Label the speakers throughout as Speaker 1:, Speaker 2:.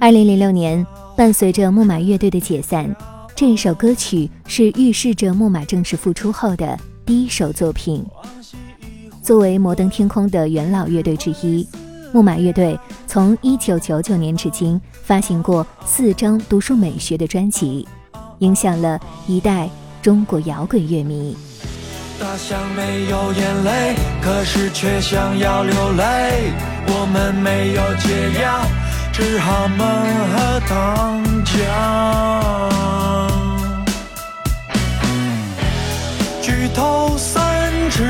Speaker 1: 二零零六年，伴随着木马乐队的解散，这首歌曲是预示着木马正式复出后的第一首作品。作为摩登天空的元老乐队之一，木马乐队从一九九九年至今发行过四张独树美学的专辑，影响了一代中国摇滚乐迷。
Speaker 2: 大象没有眼泪，可是却想要流泪。我们没有解药，是好闷喝糖浆。举头三尺，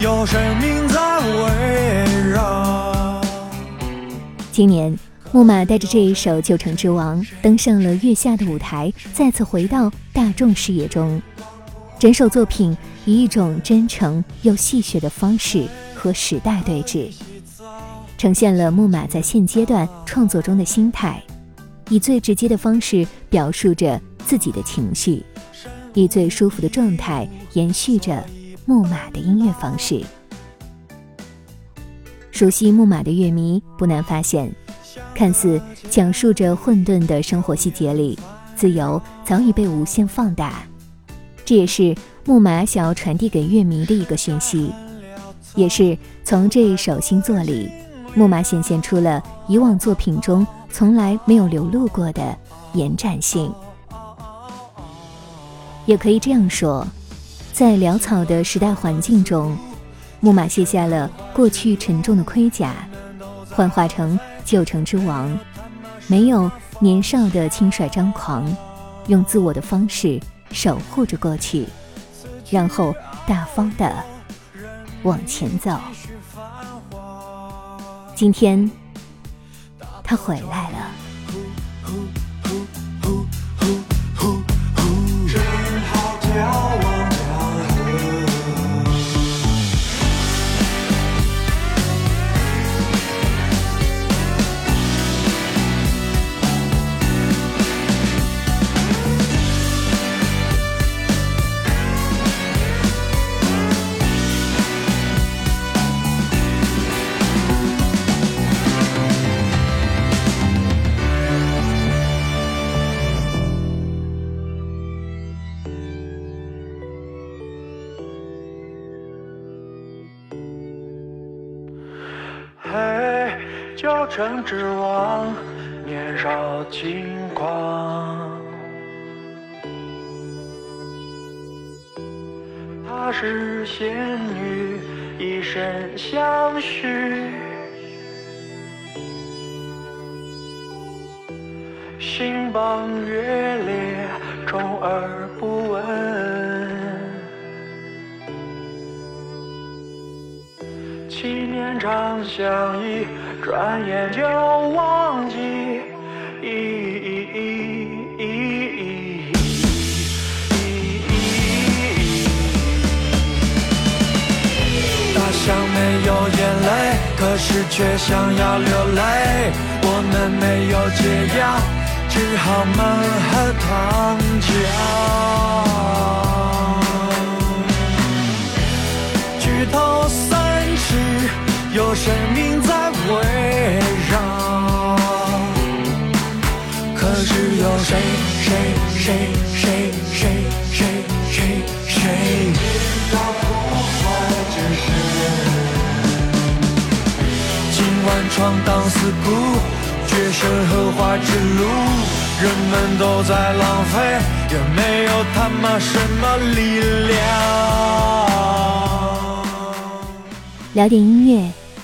Speaker 2: 有神明在围绕。
Speaker 1: 今年，木马带着这一首《旧城之王》登上了月下的舞台，再次回到大众视野中。整首作品以一种真诚又戏谑的方式和时代对峙，呈现了木马在现阶段创作中的心态，以最直接的方式表述着自己的情绪，以最舒服的状态延续着木马的音乐方式。熟悉木马的乐迷不难发现，看似讲述着混沌的生活细节里，自由早已被无限放大。这也是木马想要传递给乐迷的一个讯息，也是从这一首新作里，木马显现出了以往作品中从来没有流露过的延展性。也可以这样说，在潦草的时代环境中，木马卸下了过去沉重的盔甲，幻化成旧城之王，没有年少的轻率张狂，用自我的方式守护着过去，然后大方的往前走。今天，他回来了。
Speaker 2: 旧城之王，年少轻狂。她是仙女，一生相许。星傍月裂，充耳七年长相依，转眼就忘记。大象没有眼泪，可是却想要流泪。我们没有解药，只好闷喝糖浆。生命在围绕。可是有谁谁谁谁谁谁谁谁要破坏这世今晚闯荡四顾，决胜荷花之路，人们都在浪费，也没有他妈什么力量。
Speaker 1: 聊点音乐，